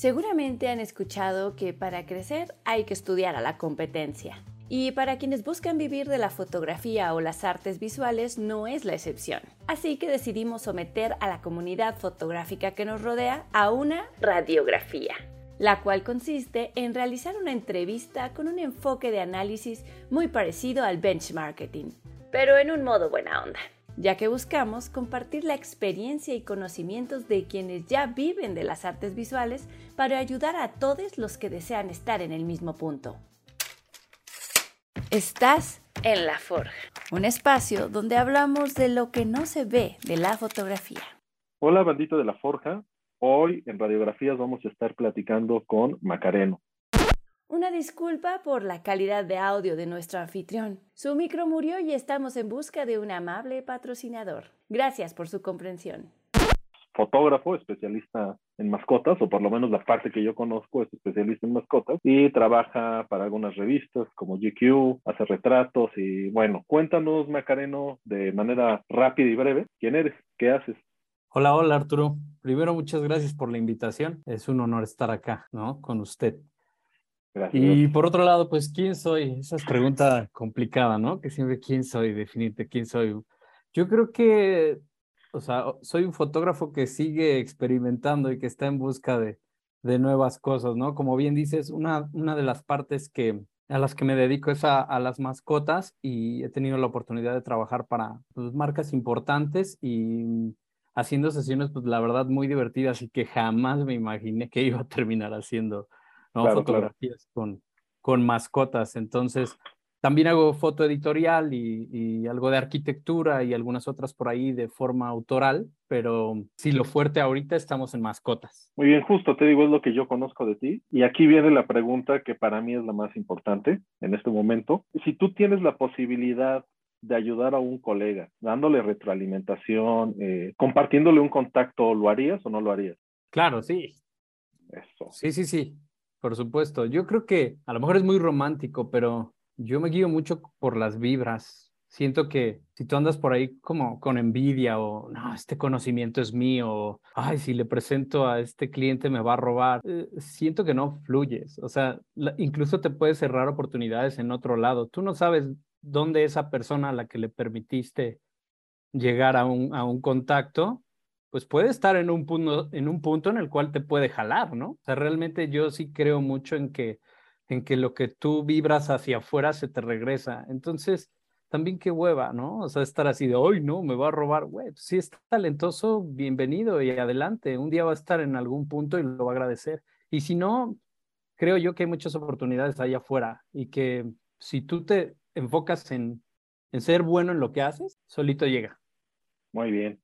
Seguramente han escuchado que para crecer hay que estudiar a la competencia. Y para quienes buscan vivir de la fotografía o las artes visuales no es la excepción. Así que decidimos someter a la comunidad fotográfica que nos rodea a una radiografía, la cual consiste en realizar una entrevista con un enfoque de análisis muy parecido al benchmarking, pero en un modo buena onda ya que buscamos compartir la experiencia y conocimientos de quienes ya viven de las artes visuales para ayudar a todos los que desean estar en el mismo punto. Estás en La Forja, un espacio donde hablamos de lo que no se ve de la fotografía. Hola, bandito de La Forja. Hoy en Radiografías vamos a estar platicando con Macareno. Una disculpa por la calidad de audio de nuestro anfitrión. Su micro murió y estamos en busca de un amable patrocinador. Gracias por su comprensión. Fotógrafo, especialista en mascotas, o por lo menos la parte que yo conozco es especialista en mascotas, y trabaja para algunas revistas como GQ, hace retratos y bueno, cuéntanos, Macareno, de manera rápida y breve, ¿quién eres? ¿Qué haces? Hola, hola Arturo. Primero, muchas gracias por la invitación. Es un honor estar acá, ¿no? Con usted. Y por otro lado, pues, ¿quién soy? Esa es pregunta complicada, ¿no? Que siempre, ¿quién soy? Definirte, ¿quién soy? Yo creo que, o sea, soy un fotógrafo que sigue experimentando y que está en busca de, de nuevas cosas, ¿no? Como bien dices, una, una de las partes que, a las que me dedico es a, a las mascotas y he tenido la oportunidad de trabajar para pues, marcas importantes y haciendo sesiones, pues la verdad, muy divertidas y que jamás me imaginé que iba a terminar haciendo ¿no? Fotografías Con, con mascotas. Entonces, también hago foto editorial y, y, algo de arquitectura y algunas otras por ahí de forma autoral, pero si lo fuerte ahorita estamos en mascotas. Muy bien, justo te digo, es lo que yo conozco de ti. Y aquí viene la pregunta que para mí es la más importante en este momento. Si tú tienes la posibilidad de ayudar a un colega, dándole retroalimentación, eh, compartiéndole un contacto, ¿lo harías o no lo harías? Claro, sí. Eso. Sí, sí, sí. Por supuesto, yo creo que a lo mejor es muy romántico, pero yo me guío mucho por las vibras. Siento que si tú andas por ahí como con envidia o no, este conocimiento es mío, ay, si le presento a este cliente me va a robar, eh, siento que no fluyes. O sea, incluso te puedes cerrar oportunidades en otro lado. Tú no sabes dónde esa persona a la que le permitiste llegar a un, a un contacto pues puede estar en un, punto, en un punto en el cual te puede jalar, ¿no? O sea, realmente yo sí creo mucho en que, en que lo que tú vibras hacia afuera se te regresa. Entonces, también qué hueva, ¿no? O sea, estar así de, hoy no, me va a robar, güey, pues si es talentoso, bienvenido y adelante. Un día va a estar en algún punto y lo va a agradecer. Y si no, creo yo que hay muchas oportunidades allá afuera y que si tú te enfocas en, en ser bueno en lo que haces, solito llega. Muy bien.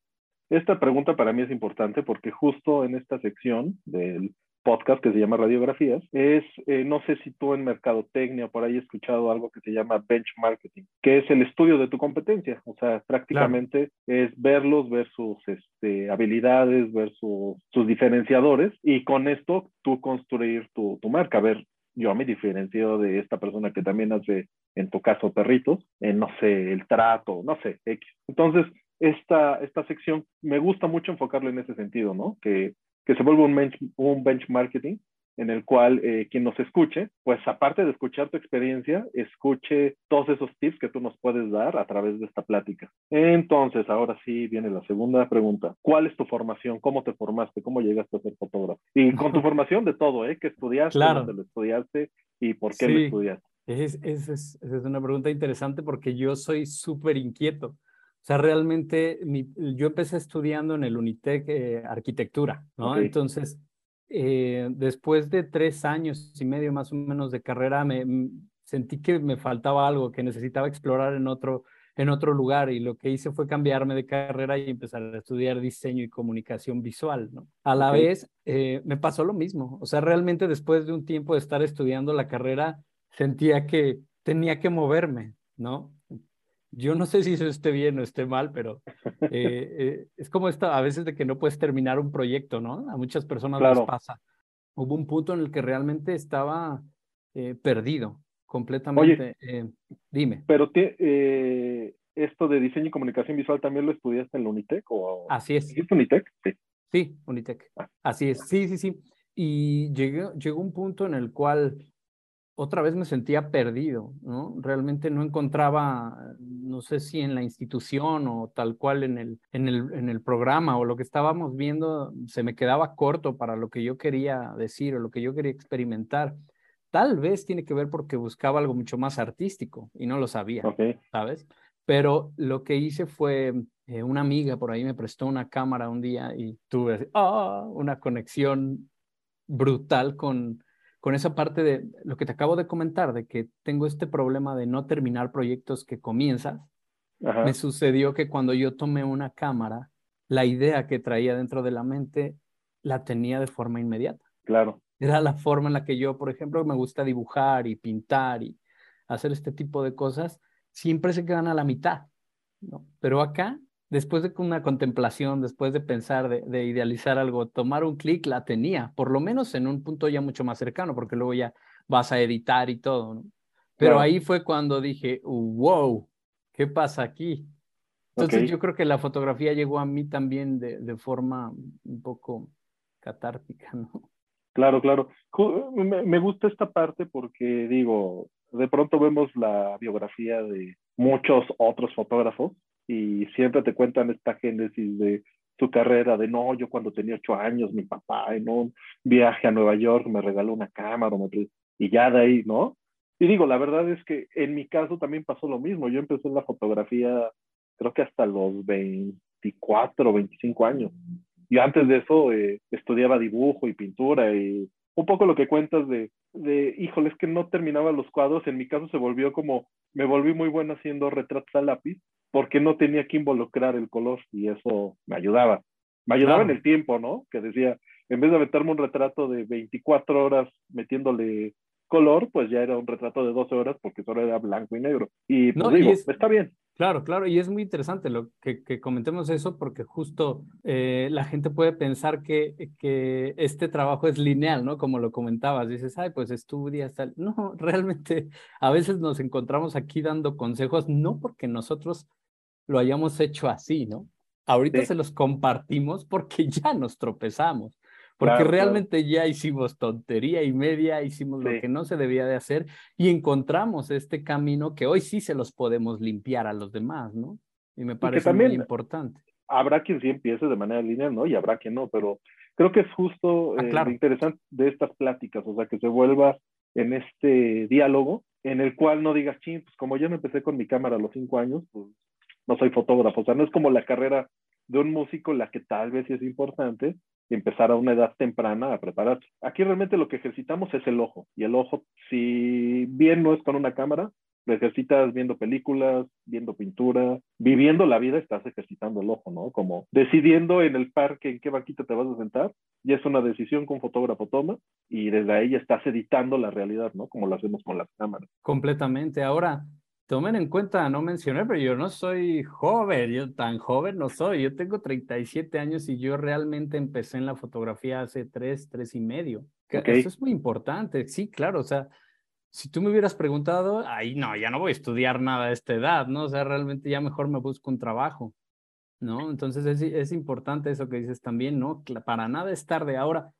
Esta pregunta para mí es importante porque justo en esta sección del podcast que se llama Radiografías, es, eh, no sé si tú en Mercadotecnia por ahí has escuchado algo que se llama benchmarking, que es el estudio de tu competencia, o sea, prácticamente es verlos, ver sus este, habilidades, ver sus diferenciadores y con esto tú construir tu, tu marca, ver, yo me diferencio de esta persona que también hace, en tu caso, perritos, en, no sé, el trato, no sé, X. Entonces, esta, esta sección me gusta mucho enfocarlo en ese sentido, ¿no? Que, que se vuelva un, bench, un benchmarking en el cual eh, quien nos escuche, pues aparte de escuchar tu experiencia, escuche todos esos tips que tú nos puedes dar a través de esta plática. Entonces, ahora sí viene la segunda pregunta. ¿Cuál es tu formación? ¿Cómo te formaste? ¿Cómo llegaste a ser fotógrafo? Y con tu formación de todo, ¿eh? ¿Qué estudiaste? Claro. ¿Dónde lo estudiaste? ¿Y por qué lo estudiaste? Es, es, es, es, una pregunta interesante porque yo soy súper inquieto. O sea, realmente mi, yo empecé estudiando en el Unitec eh, arquitectura, ¿no? Entonces, eh, después de tres años y medio más o menos de carrera, me sentí que me faltaba algo, que necesitaba explorar en otro, en otro lugar y lo que hice fue cambiarme de carrera y empezar a estudiar diseño y comunicación visual, ¿no? A la vez, eh, me pasó lo mismo. O sea, realmente después de un tiempo de estar estudiando la carrera, sentía que tenía que moverme, ¿no? Yo no sé si eso esté bien o esté mal, pero eh, eh, es como esto a veces de que no puedes terminar un proyecto, ¿no? A muchas personas les pasa. Hubo un punto en el que realmente estaba eh, perdido completamente. dime. Pero esto de diseño y comunicación visual también lo estudiaste en la Unitec o así es. ¿Es Unitec? Sí. Sí, Unitec. Ah. Así es. Sí, sí, sí. y llegué, llegó un punto en el cual otra vez me sentía perdido, ¿no? Realmente no encontraba, no sé si en la institución o tal cual en el, en el, en el programa o lo que estábamos viendo, se me quedaba corto para lo que yo quería decir o lo que yo quería experimentar. Tal vez tiene que ver porque buscaba algo mucho más artístico y no lo sabía, ¿sabes? Pero lo que hice fue, eh, una amiga por ahí me prestó una cámara un día y tuve ¡ah! una conexión brutal con, con esa parte de lo que te acabo de comentar, de que tengo este problema de no terminar proyectos que comienzas. Me sucedió que cuando yo tomé una cámara, la idea que traía dentro de la mente la tenía de forma inmediata. Claro. Era la forma en la que yo, por ejemplo, me gusta dibujar y pintar y hacer este tipo de cosas, siempre se quedan a la mitad. ¿no? Pero acá después de una contemplación, después de pensar, de, idealizar algo, tomar un clic, la tenía, por lo menos en un punto ya mucho más cercano, porque luego ya vas a editar y todo, ¿no? Pero ahí fue cuando dije, wow, ¿qué pasa aquí? Entonces yo creo que la fotografía llegó a mí también de, de forma un poco catártica, ¿no? Claro, claro. Me gusta esta parte porque digo, de pronto vemos la biografía de muchos otros fotógrafos y siempre te cuentan esta génesis de su carrera, de no, yo cuando tenía ocho años, mi papá en un viaje a Nueva York me regaló una cámara y ya de ahí, ¿no? Y digo, la verdad es que en mi caso también pasó lo mismo. Yo empecé la fotografía creo que hasta los 24 o 25 años. Y antes de eso eh, estudiaba dibujo y pintura y un poco lo que cuentas de, de, híjole, es que no terminaba los cuadros. En mi caso se volvió como, me volví muy bueno haciendo retratos a lápiz porque no tenía que involucrar el color y eso me ayudaba. Me ayudaba en el tiempo, ¿no? Que decía, en vez de meterme un retrato de 24 horas metiéndole color, pues ya era un retrato de 12 horas porque solo era blanco y negro. Y pues digo, está bien. Claro, claro, y es muy interesante lo que, que comentemos eso porque justo eh, la gente puede pensar que, que este trabajo es lineal, ¿no? Como lo comentabas, dices, ay, pues estudias tal. No, realmente a veces nos encontramos aquí dando consejos, no porque nosotros lo hayamos hecho así, ¿no? Ahorita se los compartimos porque ya nos tropezamos, porque realmente ya hicimos tontería y media, hicimos lo que no se debía de hacer y encontramos este camino que hoy sí se los podemos limpiar a los demás, ¿no? Y me parece muy importante. Habrá quien sí empiece de manera lineal, ¿no? Y habrá quien no, pero creo que es justo ah, eh, lo interesante de estas pláticas, o sea, que se vuelva en este diálogo en el cual no digas, ching, pues como yo me empecé con mi cámara a los cinco años, pues no soy fotógrafo, o sea, no es como la carrera de un músico la que tal vez es importante empezar a una edad temprana a prepararse. Aquí realmente lo que ejercitamos es el ojo, y el ojo, si bien no es con una cámara, lo ejercitas viendo películas, viendo pintura, viviendo la vida, estás ejercitando el ojo, ¿no? Como decidiendo en el parque en qué banquita te vas a sentar, y es una decisión que un fotógrafo toma, y desde ahí estás editando la realidad, ¿no? Como lo hacemos con las cámaras. Completamente. Ahora, Tomen en cuenta, no mencioné, pero yo no soy joven, yo tan joven no soy, yo tengo 37 años y yo realmente empecé en la fotografía hace tres, tres y medio. Eso es muy importante, sí, claro, o sea, si tú me hubieras preguntado, ahí no, ya no voy a estudiar nada a esta edad, ¿no? O sea, realmente ya mejor me busco un trabajo, ¿no? Entonces es, es importante eso que dices también, ¿no? Para nada es tarde. Ahora,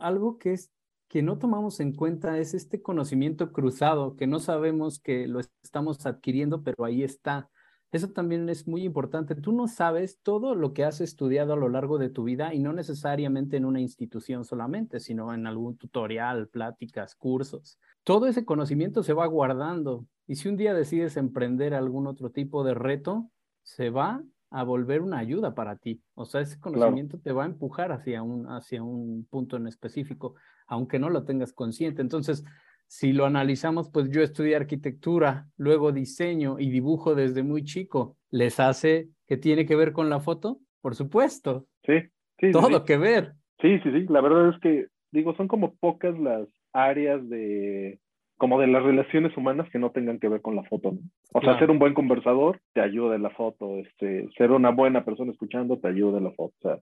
algo que es que no tomamos en cuenta es este conocimiento cruzado, que no sabemos que lo estamos adquiriendo, pero ahí está. Eso también es muy importante. Tú no sabes todo lo que has estudiado a lo largo de tu vida y no necesariamente en una institución solamente, sino en algún tutorial, pláticas, cursos. Todo ese conocimiento se va guardando y si un día decides emprender algún otro tipo de reto, se va a volver una ayuda para ti. O sea, ese conocimiento te va a empujar hacia un, hacia un punto en específico aunque no lo tengas consciente. Entonces, si lo analizamos, pues yo estudié arquitectura, luego diseño y dibujo desde muy chico. ¿Les hace que tiene que ver con la foto? Por supuesto. Sí, sí. Todo que ver. Sí, sí, sí. La verdad es que, digo, son como pocas las áreas de como de las relaciones humanas que no tengan que ver con la foto. O sea, ser un buen conversador te ayuda en la foto, este, ser una buena persona escuchando te ayuda en la foto. O sea,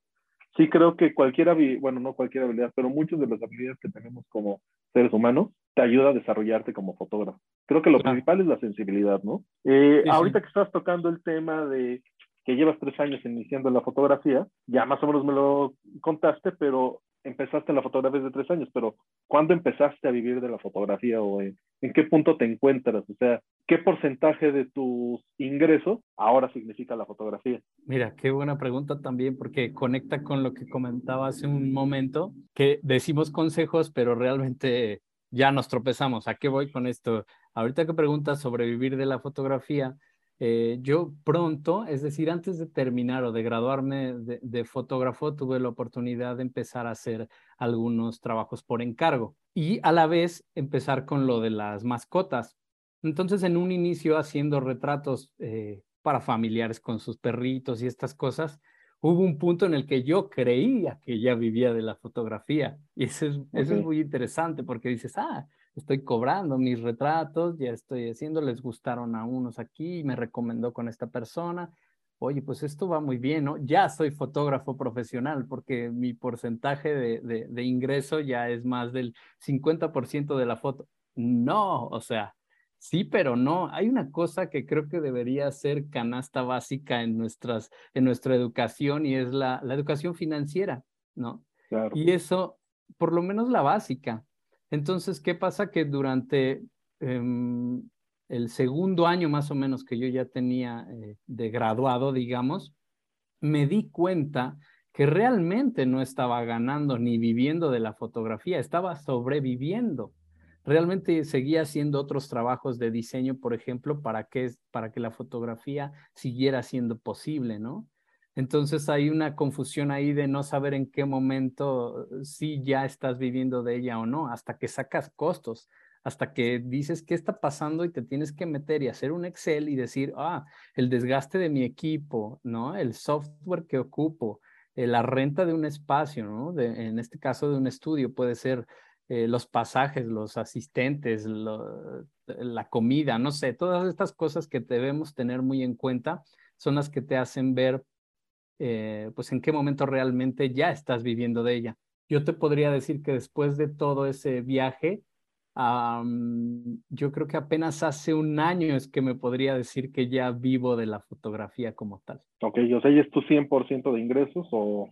sí creo que cualquier habilidad, bueno, no cualquier habilidad, pero muchas de las habilidades que tenemos como seres humanos te ayuda a desarrollarte como fotógrafo. Creo que lo principal es la sensibilidad, ¿no? Eh, ahorita que estás tocando el tema de que llevas tres años iniciando la fotografía, ya más o menos me lo contaste, pero empezaste la fotografía desde tres años, pero ¿cuándo empezaste a vivir de la fotografía o en, qué punto te encuentras? O sea, ¿qué porcentaje de tus ingresos ahora significa la fotografía? Mira, qué buena pregunta también, porque conecta con lo que comentaba hace un momento, que decimos consejos, pero realmente ya nos tropezamos. ¿A qué voy con esto? Ahorita que preguntas sobre vivir de la fotografía, eh, yo pronto, es decir, antes de terminar o de graduarme de, fotógrafo, tuve la oportunidad de empezar a hacer algunos trabajos por encargo y a la vez empezar con lo de las mascotas. Entonces, en un inicio haciendo retratos eh, para familiares con sus perritos y estas cosas, hubo un punto en el que yo creía que ya vivía de la fotografía. Y eso es, eso es muy interesante porque dices, ah, estoy cobrando mis retratos, ya estoy haciendo, les gustaron a unos aquí, me recomendó con esta persona. Oye, pues esto va muy bien, ¿no? Ya soy fotógrafo profesional porque mi porcentaje de, de, ingreso ya es más del 50% de la foto. No, o sea, sí, pero no. Hay una cosa que creo que debería ser canasta básica en, nuestras, en nuestra educación y es la, la educación financiera, ¿no? Claro. Y eso, por lo menos la básica, entonces, ¿qué pasa? Que durante em, el segundo año más o menos que yo ya tenía eh, de graduado, digamos, me di cuenta que realmente no estaba ganando ni viviendo de la fotografía, estaba sobreviviendo. Realmente seguía haciendo otros trabajos de diseño, por ejemplo, para que, para que la fotografía siguiera siendo posible, ¿no? Entonces hay una confusión ahí de no saber en qué momento eh, si ya estás viviendo de ella o no, hasta que sacas costos, hasta que dices qué está pasando y te tienes que meter y hacer un Excel y decir, ah, el desgaste de mi equipo, ¿no? El software que ocupo, eh, la renta de un espacio, ¿no? en este caso de un estudio puede ser eh, los pasajes, los asistentes, la comida, no sé, todas estas cosas que debemos tener muy en cuenta son las que te hacen ver eh, pues en qué momento realmente ya estás viviendo de ella. Yo te podría decir que después de todo ese viaje, yo creo que apenas hace un año es que me podría decir que ya vivo de la fotografía como tal. Ok, o sea, ¿y es tu 100% de ingresos o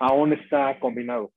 aún está combinado?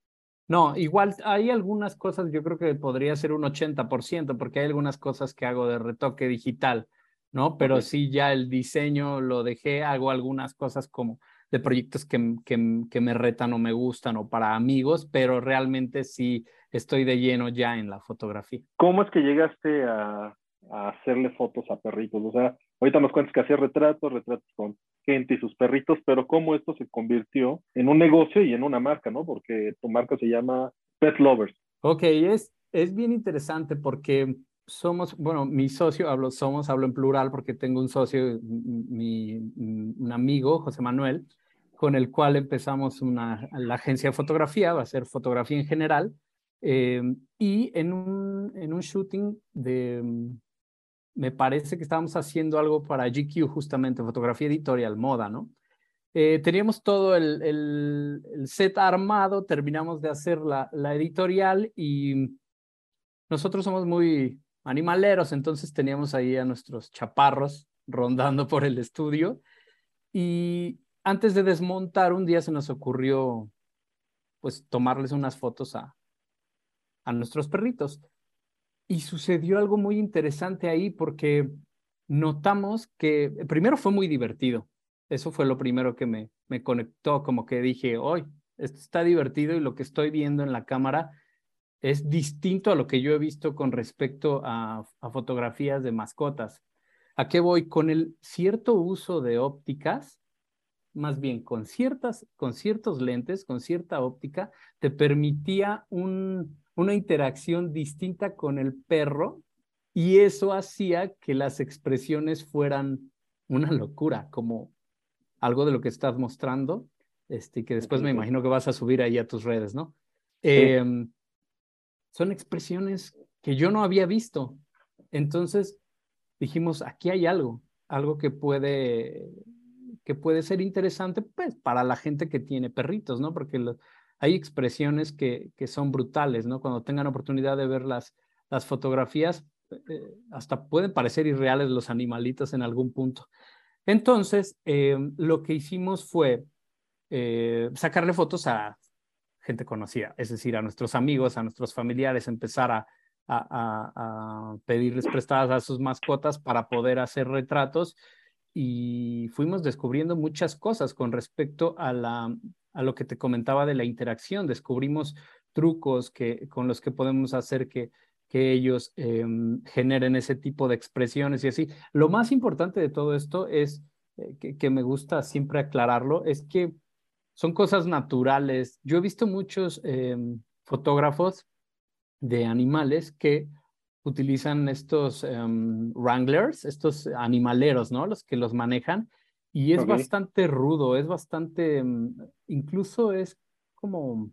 No, igual hay algunas cosas, yo creo que podría ser un 80%, porque hay algunas cosas que hago de retoque digital, ¿no? Pero sí, ya el diseño lo dejé, hago algunas cosas como de proyectos que, que, que, me retan o me gustan o para amigos, pero realmente sí estoy de lleno ya en la fotografía. ¿Cómo es que llegaste a, a hacerle fotos a perritos? O sea, ahorita nos cuentas que hacías retratos, retratos con gente y sus perritos, pero ¿cómo esto se convirtió en un negocio y en una marca, no? Porque tu marca se llama Pet Lovers. Ok, es, es bien interesante porque somos, bueno, mi socio, hablo, somos, hablo en plural porque tengo un socio, mi, un amigo, José Manuel, con el cual empezamos una, la agencia de fotografía, va a ser fotografía en general, eh, y en un, en un shooting de, me parece que estábamos haciendo algo para GQ justamente, fotografía editorial, moda, ¿no? Eh, teníamos todo el, el, el, set armado, terminamos de hacer la, la editorial y nosotros somos muy animaleros, entonces teníamos ahí a nuestros chaparros rondando por el estudio y antes de desmontar un día se nos ocurrió pues tomarles unas fotos a, a nuestros perritos. Y sucedió algo muy interesante ahí porque notamos que primero fue muy divertido. Eso fue lo primero que me, me conectó, como que dije, hoy esto está divertido y lo que estoy viendo en la cámara es distinto a lo que yo he visto con respecto a, fotografías de mascotas. ¿A qué voy? Con el cierto uso de ópticas, más bien con, ciertas, con ciertos lentes, con cierta óptica, te permitía una interacción distinta con el perro y eso hacía que las expresiones fueran una locura, como algo de lo que estás mostrando, este, que después me imagino que vas a subir ahí a tus redes, ¿no? Em, son expresiones que yo no había visto. Entonces dijimos, aquí hay algo, algo que puede, que puede ser interesante pues, para la gente que tiene perritos, ¿no? Porque hay expresiones que, que son brutales, ¿no? Cuando tengan oportunidad de ver las, las fotografías, eh, hasta pueden parecer irreales los animalitos en algún punto. Entonces, eh, lo que hicimos fue eh, sacarle fotos a gente es decir, a nuestros amigos, a nuestros familiares, empezar a, pedirles prestadas a sus mascotas para poder hacer retratos y fuimos descubriendo muchas cosas con respecto a, lo que te comentaba de la interacción. Descubrimos trucos que, con los que podemos hacer que, ellos em, generen ese tipo de expresiones y así. Lo más importante de todo esto es, eh, que, me gusta siempre aclararlo, es que son cosas naturales. Yo he visto muchos em, fotógrafos de animales que utilizan estos um, wranglers, estos animaleros, ¿no? Los que los manejan. Y es okay. bastante rudo, es bastante, um, incluso es como,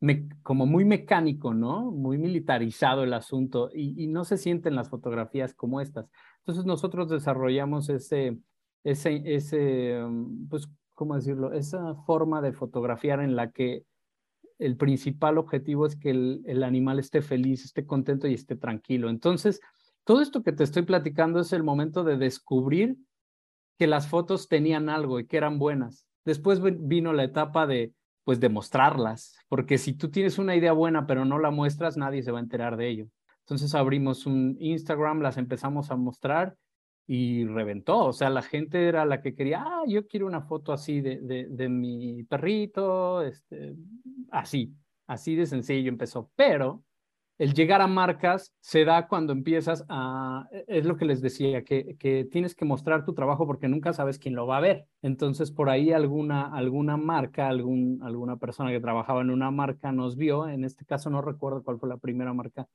me, como muy mecánico, ¿no? Muy militarizado el asunto y, y, no se sienten las fotografías como estas. Entonces nosotros desarrollamos ese, ese, ese, pues, ¿cómo decirlo? Esa forma de fotografiar en la que el principal objetivo es que el, el, animal esté feliz, esté contento y esté tranquilo. Entonces, todo esto que te estoy platicando es el momento de descubrir que las fotos tenían algo y que eran buenas. Después vino la etapa de, pues, demostrarlas, porque si tú tienes una idea buena pero no la muestras, nadie se va a enterar de ello. Entonces abrimos un Instagram, las empezamos a mostrar y reventó. O sea, la gente era la que quería, ah, yo quiero una foto así de, de, mi perrito, este, así, así de sencillo empezó. Pero el llegar a marcas se da cuando empiezas a, es lo que les decía, que, que tienes que mostrar tu trabajo porque nunca sabes quién lo va a ver. Entonces, por ahí alguna, alguna marca, algún, alguna persona que trabajaba en una marca nos vio, en este caso no recuerdo cuál fue la primera marca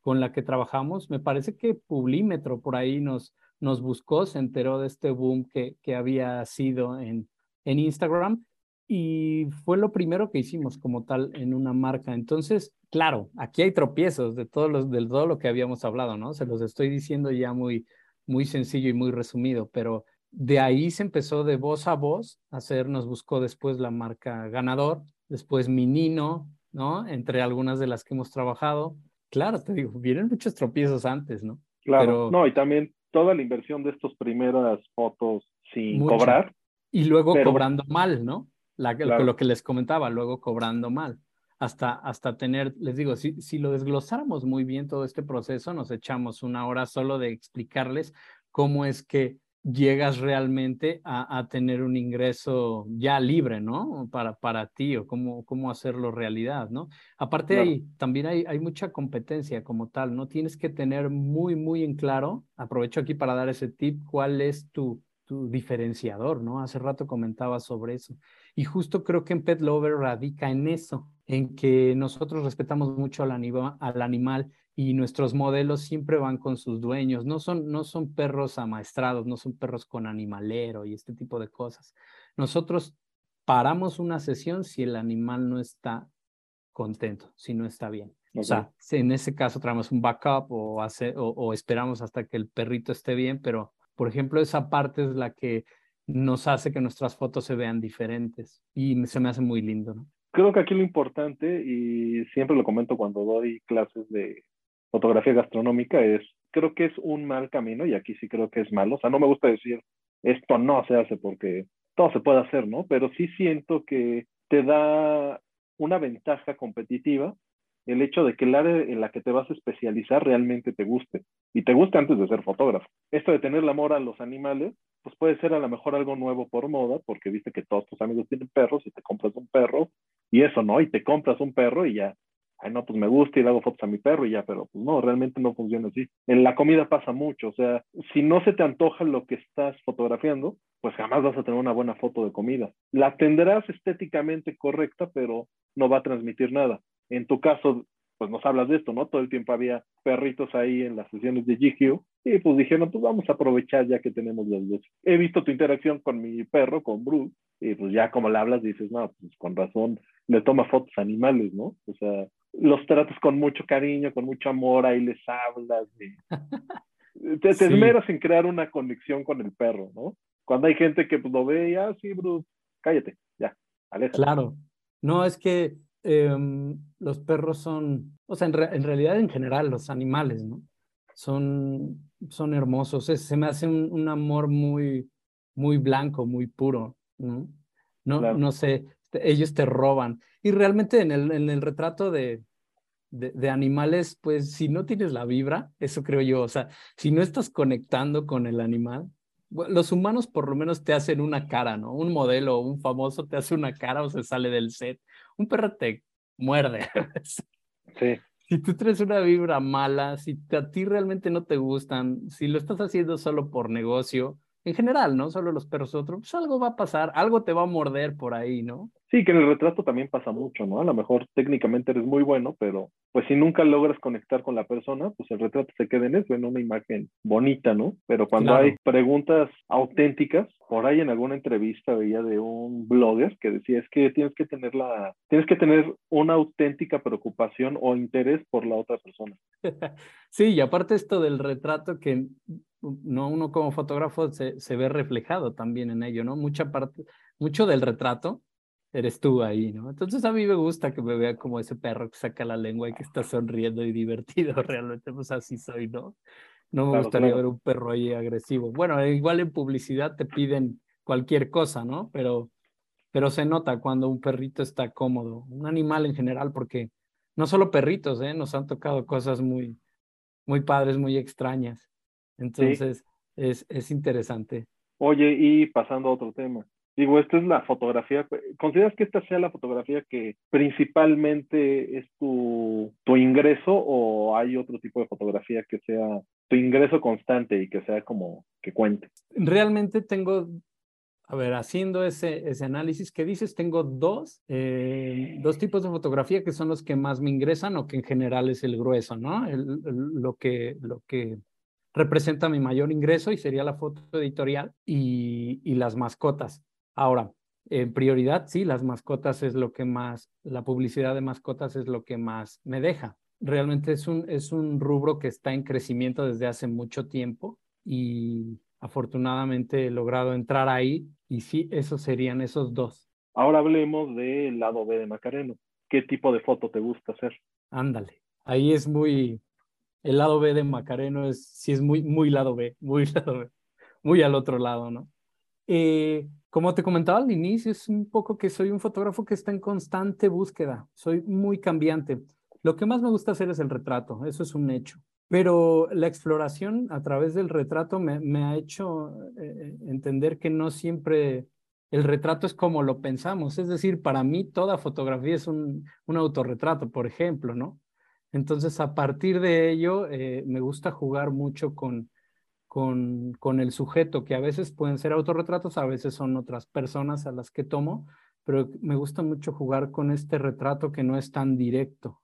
con la que trabajamos, me parece que Publímetro por ahí nos, nos buscó, se enteró de este boom que, que había sido en, en Instagram y fue lo primero que hicimos como tal en una marca. Entonces, claro, aquí hay tropiezos de todo, los, de todo lo que habíamos hablado, ¿no? Se los estoy diciendo ya muy, muy sencillo y muy resumido, pero de ahí se empezó de voz a voz a hacer, nos buscó después la marca Ganador, después Minino, ¿no? Entre algunas de las que hemos trabajado. Claro, te digo, vienen muchos tropiezos antes, ¿no? Claro, pero, no, y también toda la inversión de estas primeras fotos sin mucho. cobrar. Y luego pero... cobrando mal, ¿no? La, claro. Lo que les comentaba, luego cobrando mal. Hasta, hasta tener, les digo, si, si lo desglosáramos muy bien todo este proceso, nos echamos una hora solo de explicarles cómo es que llegas realmente a, a, tener un ingreso ya libre, ¿no? Para, para ti o cómo, cómo hacerlo realidad, ¿no? Aparte claro. ahí, también hay, hay mucha competencia como tal, ¿no? Tienes que tener muy, muy en claro, aprovecho aquí para dar ese tip, cuál es tu, tu diferenciador, ¿no? Hace rato comentaba sobre eso. Y justo creo que en Pet Lover radica en eso, en que nosotros respetamos mucho al, anima, al animal y nuestros modelos siempre van con sus dueños. No son, no son perros amaestrados, no son perros con animalero y este tipo de cosas. Nosotros paramos una sesión si el animal no está contento, si no está bien. Okay. O sea, en ese caso traemos un backup o, hace, o, o esperamos hasta que el perrito esté bien, pero por ejemplo, esa parte es la que nos hace que nuestras fotos se vean diferentes y se me hace muy lindo. ¿no? Creo que aquí lo importante, y siempre lo comento cuando doy clases de fotografía gastronómica, es, creo que es un mal camino, y aquí sí creo que es malo. O sea, no me gusta decir, esto no se hace porque todo se puede hacer, ¿no? Pero sí siento que te da una ventaja competitiva el hecho de que el área en la que te vas a especializar realmente te guste y te guste antes de ser fotógrafo. Esto de tener el amor a los animales, pues puede ser a lo mejor algo nuevo por moda, porque viste que todos tus amigos tienen perros y te compras un perro y eso, ¿no? Y te compras un perro y ya, ay, no, pues me gusta y le hago fotos a mi perro y ya, pero pues no, realmente no funciona así. En la comida pasa mucho, o sea, si no se te antoja lo que estás fotografiando, pues jamás vas a tener una buena foto de comida. La tendrás estéticamente correcta, pero no va a transmitir nada. En tu caso, pues nos hablas de esto, ¿no? Todo el tiempo había perritos ahí en las sesiones de GQ y pues dijeron, pues vamos a aprovechar ya que tenemos los dos. He visto tu interacción con mi perro, con Bruce, y pues ya como le hablas dices, no, pues con razón, le toma fotos animales, ¿no? O sea, los tratas con mucho cariño, con mucho amor, ahí les hablas. Y... te, te sí. esmeras en crear una conexión con el perro, ¿no? Cuando hay gente que pues, lo ve y, ah, sí, Bruce, cállate, ya, aléjate. Claro. No, es que eh, los perros son, o sea, en, re, en, realidad en general los animales, ¿no? Son, son hermosos. Es, se me hace un, un, amor muy, muy blanco, muy puro, ¿no? No, claro. no sé, ellos te roban. Y realmente en el, en el retrato de, de, animales, pues si no tienes la vibra, eso creo yo, o sea, si no estás conectando con el animal, los humanos por lo menos te hacen una cara, ¿no? Un modelo, un famoso te hace una cara o se sale del set. Un perro te muerde. Sí. Si tú traes una vibra mala, si a ti realmente no te gustan, si lo estás haciendo solo por negocio, en general, ¿no? Solo los perros otros, pues algo va a pasar, algo te va a morder por ahí, ¿no? Sí, que en el retrato también pasa mucho, ¿no? A lo mejor técnicamente eres muy bueno, pero pues si nunca logras conectar con la persona, pues el retrato se queda en eso, en una imagen bonita, ¿no? Pero cuando hay preguntas auténticas, por ahí en alguna entrevista veía de un blogger que decía, es que tienes que tener la, tienes que tener una auténtica preocupación o interés por la otra persona. sí, y aparte esto del retrato que no uno como fotógrafo se, se ve reflejado también en ello, ¿no? Mucha parte, mucho del retrato eres tú ahí, ¿no? Entonces a mí me gusta que me vea como ese perro que saca la lengua y que está sonriendo y divertido, realmente, pues así soy, ¿no? No me gustaría ver un perro ahí agresivo. Bueno, igual en publicidad te piden cualquier cosa, ¿no? Pero, pero se nota cuando un perrito está cómodo, un animal en general, porque no solo perritos, ¿eh? Nos han tocado cosas muy, muy padres, muy extrañas. Entonces, es, es interesante. Oye, y pasando a otro tema, Digo, esta es la fotografía. ¿Consideras que esta sea la fotografía que principalmente es tu, tu ingreso o hay otro tipo de fotografía que sea tu ingreso constante y que sea como que cuente? Realmente tengo, a ver, haciendo ese, ese análisis que dices, tengo dos, eh, dos tipos de fotografía que son los que más me ingresan o que en general es el grueso, ¿no? lo, que, lo que representa mi mayor ingreso y sería la foto editorial y, y las mascotas. Ahora, en prioridad, sí, las mascotas es lo que más, la publicidad de mascotas es lo que más me deja. Realmente es un, es un rubro que está en crecimiento desde hace mucho tiempo y afortunadamente he logrado entrar ahí y sí, esos serían esos dos. Ahora hablemos del lado B de Macareno. ¿Qué tipo de foto te gusta hacer? Ándale, ahí es muy, el lado B de Macareno es, sí es muy, muy lado B, muy lado B, muy al otro lado, ¿no? Eh, como te comentaba al inicio, es un poco que soy un fotógrafo que está en constante búsqueda, soy muy cambiante. Lo que más me gusta hacer es el retrato, eso es un hecho. Pero la exploración a través del retrato me, ha hecho eh, entender que no siempre el retrato es como lo pensamos. Es decir, para mí toda fotografía es un, autorretrato, por ejemplo, ¿no? Entonces, a partir de ello, eh, me gusta jugar mucho con, con, con el sujeto, que a veces pueden ser autorretratos, a veces son otras personas a las que tomo, pero me gusta mucho jugar con este retrato que no es tan directo.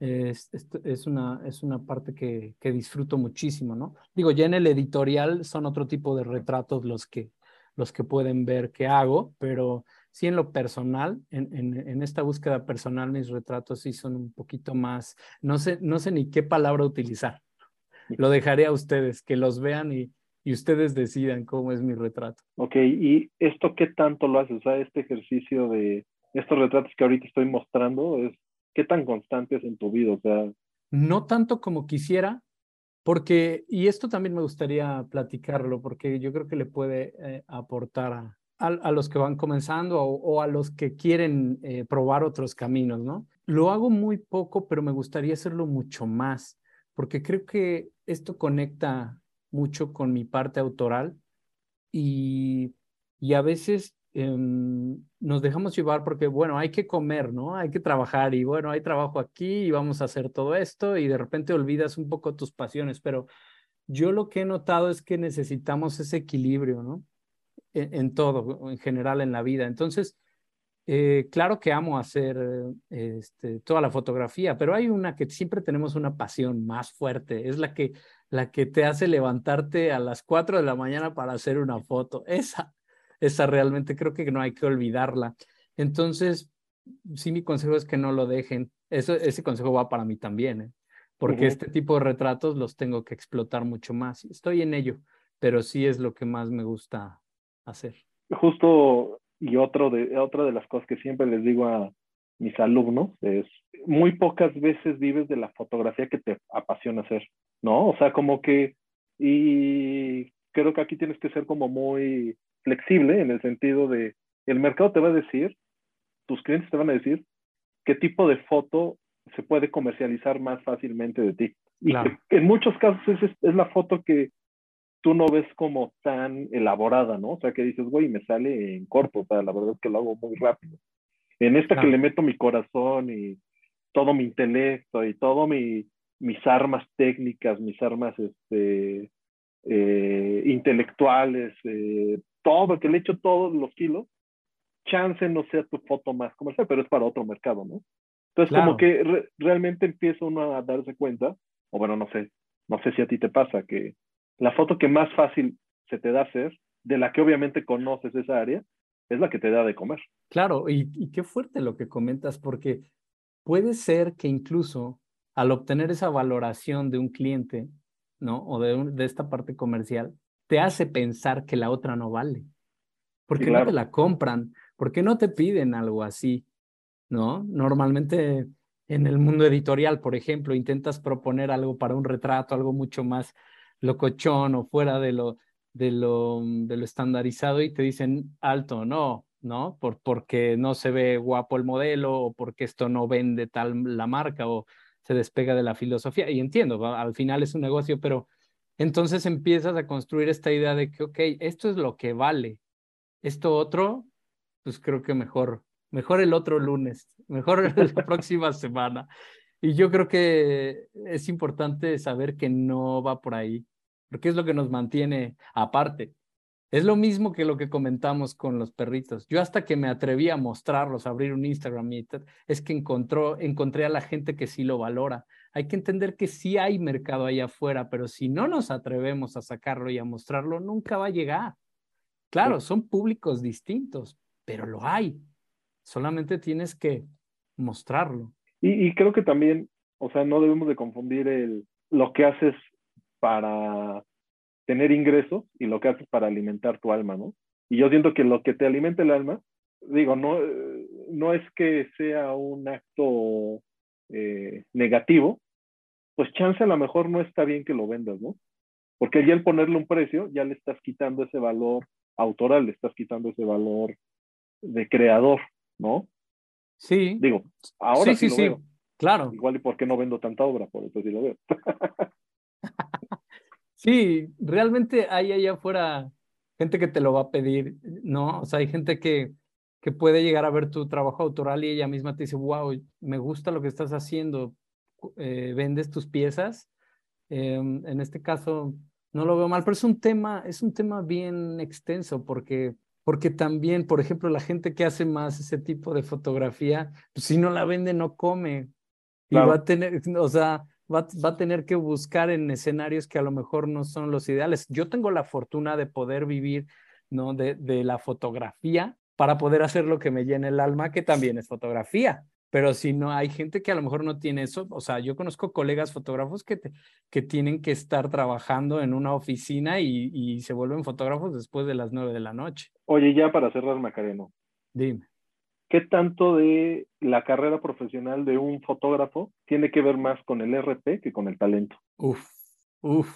Es, es, una, es una parte que, que, disfruto muchísimo, ¿no? Digo, ya en el editorial son otro tipo de retratos los que, los que pueden ver que hago, pero sí en lo personal, en, en, esta búsqueda personal, mis retratos sí son un poquito más, no sé, no sé ni qué palabra utilizar, lo dejaré a ustedes, que los vean y, y ustedes decidan cómo es mi retrato. Ok, ¿y esto qué tanto lo haces? O sea, este ejercicio de estos retratos que ahorita estoy mostrando, es ¿qué tan constante es en tu vida? O sea... No tanto como quisiera, porque, y esto también me gustaría platicarlo, porque yo creo que le puede eh, aportar a, a, los que van comenzando o, a los que quieren eh, probar otros caminos, ¿no? Lo hago muy poco, pero me gustaría hacerlo mucho más porque creo que esto conecta mucho con mi parte autoral y, y a veces em, nos dejamos llevar porque, bueno, hay que comer, ¿no? Hay que trabajar y, bueno, hay trabajo aquí y vamos a hacer todo esto y de repente olvidas un poco tus pasiones, pero yo lo que he notado es que necesitamos ese equilibrio, ¿no? En, en todo, en general en la vida. Entonces, eh, claro que amo hacer este, toda la fotografía, pero hay una que siempre tenemos una pasión más fuerte, es la que, la que te hace levantarte a las 4 de la mañana para hacer una foto. Esa, esa realmente creo que no hay que olvidarla. Entonces, sí, mi consejo es que no lo dejen. Eso, ese consejo va para mí también, ¿eh? porque este tipo de retratos los tengo que explotar mucho más. Estoy en ello, pero sí es lo que más me gusta hacer. Justo y otro de, otra de las cosas que siempre les digo a mis alumnos es, muy pocas veces vives de la fotografía que te apasiona hacer, ¿no? O sea, como que, y creo que aquí tienes que ser como muy flexible en el sentido de, el mercado te va a decir, tus clientes te van a decir qué tipo de foto se puede comercializar más fácilmente de ti. Y en muchos casos es, es, la foto que tú no ves como tan elaborada, ¿no? O sea, que dices, güey, me sale en corto, o sea, la verdad es que lo hago muy rápido. En esta que le meto mi corazón y todo mi intelecto y todo mi, mis armas técnicas, mis armas este, eh, intelectuales, eh, todo, que le echo todos los kilos, chance no sea tu foto más comercial, pero es para otro mercado, ¿no? Entonces, como que realmente empieza uno a darse cuenta, o bueno, no sé, no sé si a ti te pasa, que la foto que más fácil se te da hacer, de la que obviamente conoces esa área, es la que te da de comer. Claro, y, y qué fuerte lo que comentas, porque puede ser que incluso al obtener esa valoración de un cliente, ¿no? O de, de esta parte comercial, te hace pensar que la otra no vale. Porque no te la compran, porque no te piden algo así, ¿no? Normalmente en el mundo editorial, por ejemplo, intentas proponer algo para un retrato, algo mucho más locochón o fuera de lo, de lo, de lo estandarizado y te dicen alto, no, ¿no? Por, porque no se ve guapo el modelo o porque esto no vende tal la marca o se despega de la filosofía. Y entiendo, al final es un negocio, pero entonces empiezas a construir esta idea de que, ok, esto es lo que vale. Esto otro, pues creo que mejor, mejor el otro lunes, mejor la próxima semana. Y yo creo que es importante saber que no va por ahí, porque es lo que nos mantiene aparte. Es lo mismo que lo que comentamos con los perritos. Yo hasta que me atreví a mostrarlos, a abrir un Instagram, y es que encontró, encontré a la gente que sí lo valora. Hay que entender que sí hay mercado ahí afuera, pero si no nos atrevemos a sacarlo y a mostrarlo, nunca va a llegar. Claro, son públicos distintos, pero lo hay. Solamente tienes que mostrarlo. Y, y creo que también, o sea, no debemos de confundir el, lo que haces para tener ingresos y lo que haces para alimentar tu alma, ¿no? Y yo siento que lo que te alimenta el alma, digo, no, no es que sea un acto eh, negativo, pues chance a lo mejor no está bien que lo vendas, ¿no? Porque ya al ponerle un precio, ya le estás quitando ese valor autoral, le estás quitando ese valor de creador, ¿no? Sí. Digo, ahora sí, sí, sí, Claro. Igual y por qué no vendo tanta obra, por eso sí lo veo. Sí, realmente hay allá afuera gente que te lo va a pedir, ¿no? O sea, hay gente que, que puede llegar a ver tu trabajo autoral y ella misma te dice, wow, me gusta lo que estás haciendo, eh, vendes tus piezas. Em, en este caso, no lo veo mal, pero es un tema, es un tema bien extenso porque, porque también, por ejemplo, la gente que hace más ese tipo de fotografía, pues si no la vende, no come. Y va a tener, o sea, va, a tener que buscar en escenarios que a lo mejor no son los ideales. Yo tengo la fortuna de poder vivir ¿no? de, de la fotografía para poder hacer lo que me llena el alma, que también es fotografía. Pero si no, hay gente que a lo mejor no tiene eso. O sea, yo conozco colegas fotógrafos que, que tienen que estar trabajando en una oficina y, y, se vuelven fotógrafos después de las nueve de la noche. Oye, ya para cerrar, Macareno. Dime. ¿Qué tanto de la carrera profesional de un fotógrafo tiene que ver más con el RP que con el talento? Uf, uf.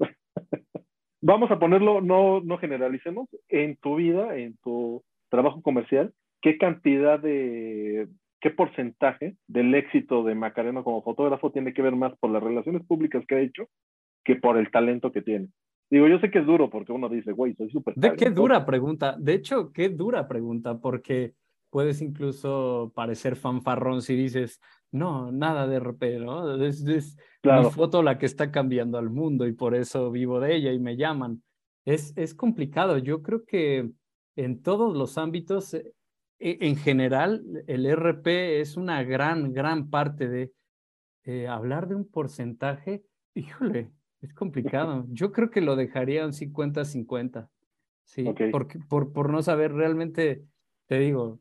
Vamos a ponerlo, no, no generalicemos, en tu vida, en tu trabajo comercial, ¿qué cantidad de, qué porcentaje del éxito de Macarena como fotógrafo tiene que ver más por las relaciones públicas que ha hecho que por el talento que tiene? Digo, yo sé que es duro porque uno dice, güey, soy súper. De qué dura pregunta. De hecho, qué dura pregunta, porque puedes incluso parecer fanfarrón si dices, no, nada de RP, ¿no? Es, es mi foto la que está cambiando al mundo y por eso vivo de ella y me llaman. Es, es complicado. Yo creo que en todos los ámbitos, eh, e, en general, el RP es una gran, gran parte de eh, hablar de un porcentaje. Híjole, es complicado. Yo creo que lo dejaría un 50-50. Sí, porque, por, por no saber realmente, te digo,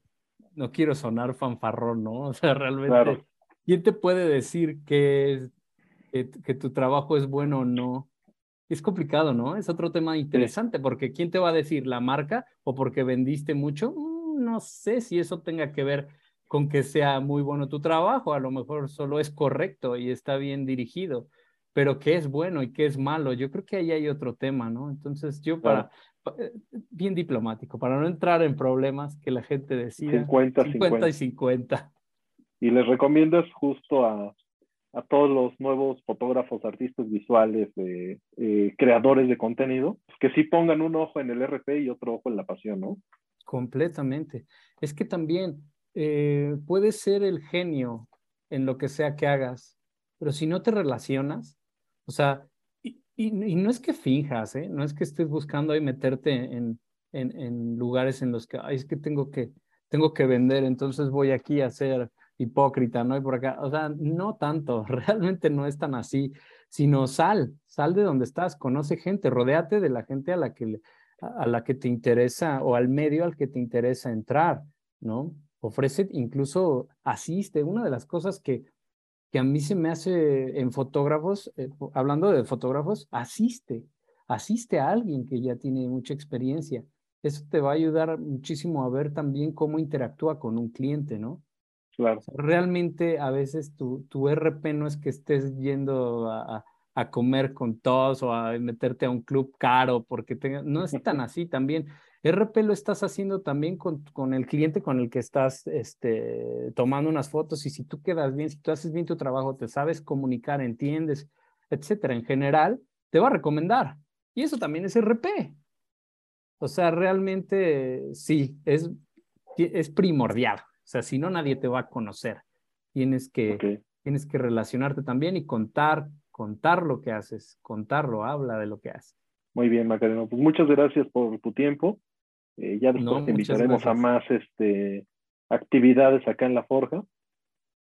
no quiero sonar fanfarrón, ¿no? O sea, realmente, ¿quién te puede decir que, que, tu trabajo es bueno o no? Es complicado, ¿no? Es otro tema interesante, porque ¿quién te va a decir la marca o porque vendiste mucho? Mm, no sé si eso tenga que ver con que sea muy bueno tu trabajo, a lo mejor solo es correcto y está bien dirigido, pero qué es bueno y qué es malo, yo creo que ahí hay otro tema, ¿no? Entonces yo para, bien diplomático, para no entrar en problemas que la gente decida. 50, 50 y 50. Y les recomiendas justo a, a todos los nuevos fotógrafos, artistas visuales, eh, creadores de contenido, que sí pongan un ojo en el RP y otro ojo en la pasión, ¿no? Completamente. Es que también eh, puedes ser el genio en lo que sea que hagas, pero si no te relacionas, o sea, y, no es que finjas, ¿eh? no es que estés buscando ahí meterte en, lugares en los que, es que tengo que, tengo que vender, entonces voy aquí a ser hipócrita, ¿no? Y por acá, o sea, no tanto, realmente no es tan así, sino sal, sal de donde estás, conoce gente, rodéate de la gente a la que, a la que te interesa o al medio al que te interesa entrar, ¿no? Ofrece, incluso asiste. Una de las cosas que, que a mí se me hace en fotógrafos, eh, hablando de fotógrafos, asiste, asiste a alguien que ya tiene mucha experiencia. Eso te va a ayudar muchísimo a ver también cómo interactúa con un cliente, ¿no? Claro. realmente a veces tu, tu RP no es que estés yendo a, a, comer con todos o a meterte a un club caro, porque no es tan así también. RP lo estás haciendo también con, con, el cliente con el que estás este, tomando unas fotos y si tú quedas bien, si tú haces bien tu trabajo, te sabes comunicar, entiendes, etcétera, en general, te va a recomendar. Y eso también es RP. O sea, realmente sí, es, es primordial. O sea, si no, nadie te va a conocer. Tienes que, tienes que relacionarte también y contar, contar lo que haces, contarlo, habla de lo que haces. Muy bien, Macareno. Pues muchas gracias por tu tiempo. Eh, ya después te invitaremos a más este, actividades acá en La Forja.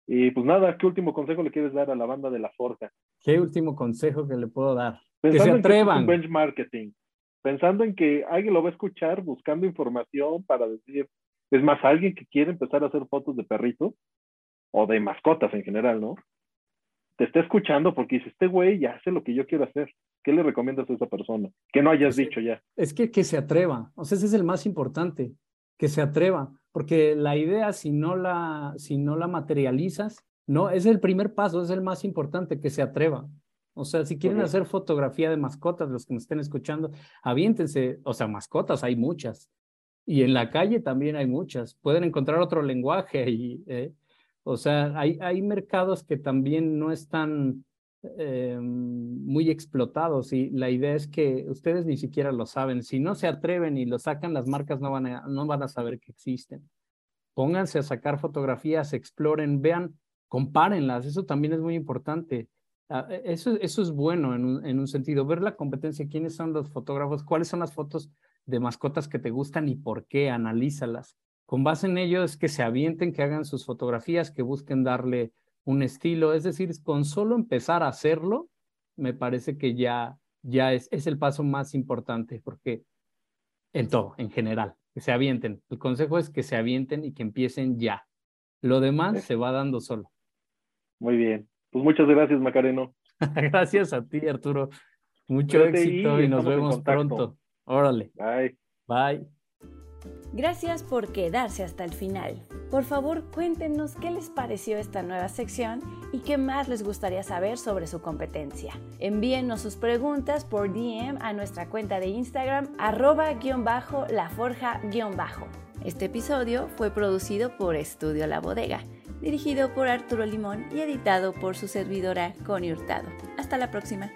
Y pues nada, ¿qué último consejo le quieres dar a la banda de La Forja? ¿Qué último consejo que le puedo dar? que se atrevan. En que marketing. Pensando en que alguien lo va a escuchar buscando información para decir, es más, alguien que quiere empezar a hacer fotos de perritos o de mascotas en general, ¿no? Te está escuchando porque dice, este güey ya hace lo que yo quiero hacer. ¿Qué le recomiendas a esa persona? Que no hayas dicho ya. Es que que se atreva. O sea, ese es el más importante. Que se atreva. Porque la idea, si no la, si no la materializas, no, es el primer paso, es el más importante, que se atreva. O sea, si quieren hacer fotografía de mascotas, los que me estén escuchando, aviéntense, o sea, mascotas hay muchas, y en la calle también hay muchas. Pueden encontrar otro lenguaje y, eh, o sea, hay, hay mercados que también no están eh, muy explotados y la idea es que ustedes ni siquiera lo saben. Si no se atreven y lo sacan, las marcas no van a, no van a saber que existen. Pónganse a sacar fotografías, exploren, vean, compárenlas. Eso también es muy importante. Ah, e, eso, eso es bueno en un, en un sentido. Ver la competencia, quiénes son los fotógrafos, cuáles son las fotos de mascotas que te gustan y por qué, analízalas. Con base en ello es que se avienten, que hagan sus fotografías, que busquen darle un estilo. Es decir, con solo empezar a hacerlo, me parece que ya, ya es, es el paso más importante, porque en todo, en general, que se avienten. El consejo es que se avienten y que empiecen ya. Lo demás se va dando solo. Muy bien. Pues muchas gracias, Macareno. gracias a ti, Arturo. Mucho éxito y nos vemos pronto. Órale. Bye. Bye. Gracias por quedarse hasta el final. Por favor, cuéntenos qué les pareció esta nueva sección y qué más les gustaría saber sobre su competencia. Envíennos sus preguntas por DM a nuestra cuenta de Instagram arroba-laforja-bajo. Este episodio fue producido por Estudio La Bodega, dirigido por Arturo Limón y editado por su servidora Connie Hurtado. Hasta la próxima.